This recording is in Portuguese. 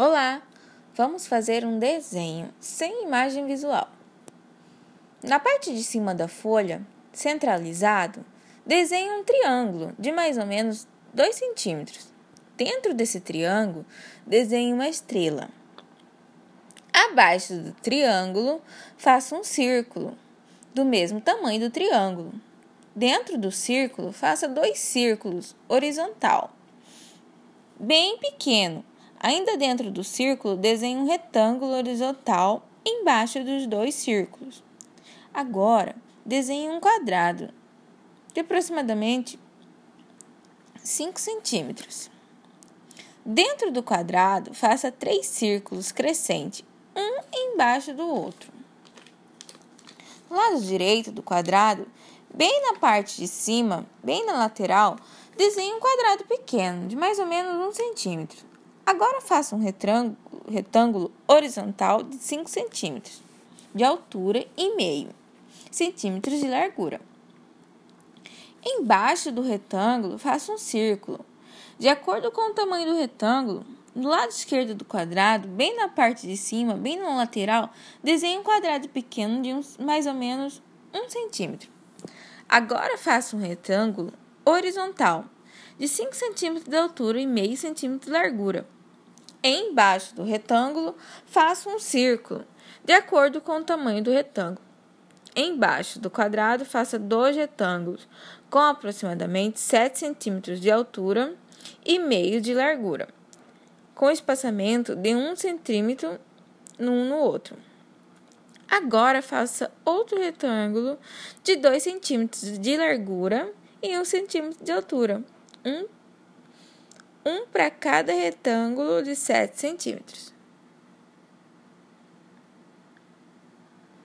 Olá! Vamos fazer um desenho sem imagem visual. Na parte de cima da folha, centralizado, desenhe um triângulo de mais ou menos 2 centímetros. Dentro desse triângulo, desenhe uma estrela. Abaixo do triângulo, faça um círculo do mesmo tamanho do triângulo. Dentro do círculo, faça dois círculos horizontal, bem pequeno, Ainda dentro do círculo, desenhe um retângulo horizontal embaixo dos dois círculos. Agora, desenhe um quadrado de aproximadamente 5 centímetros. Dentro do quadrado, faça três círculos crescentes, um embaixo do outro. No lado direito do quadrado, bem na parte de cima, bem na lateral, desenhe um quadrado pequeno, de mais ou menos um centímetro. Agora faça um retângulo horizontal de 5 centímetros de altura e meio centímetros de largura. Embaixo do retângulo, faça um círculo. De acordo com o tamanho do retângulo, no lado esquerdo do quadrado, bem na parte de cima, bem na lateral, desenhe um quadrado pequeno de uns, mais ou menos 1 centímetro. Agora faça um retângulo horizontal de 5 centímetros de altura e meio centímetro de largura. Embaixo do retângulo, faça um círculo, de acordo com o tamanho do retângulo. Embaixo do quadrado, faça dois retângulos, com aproximadamente 7 centímetros de altura e meio de largura, com espaçamento de 1 centímetro um no outro. Agora faça outro retângulo de 2 centímetros de largura e 1 centímetro de altura, um um para cada retângulo de 7 centímetros.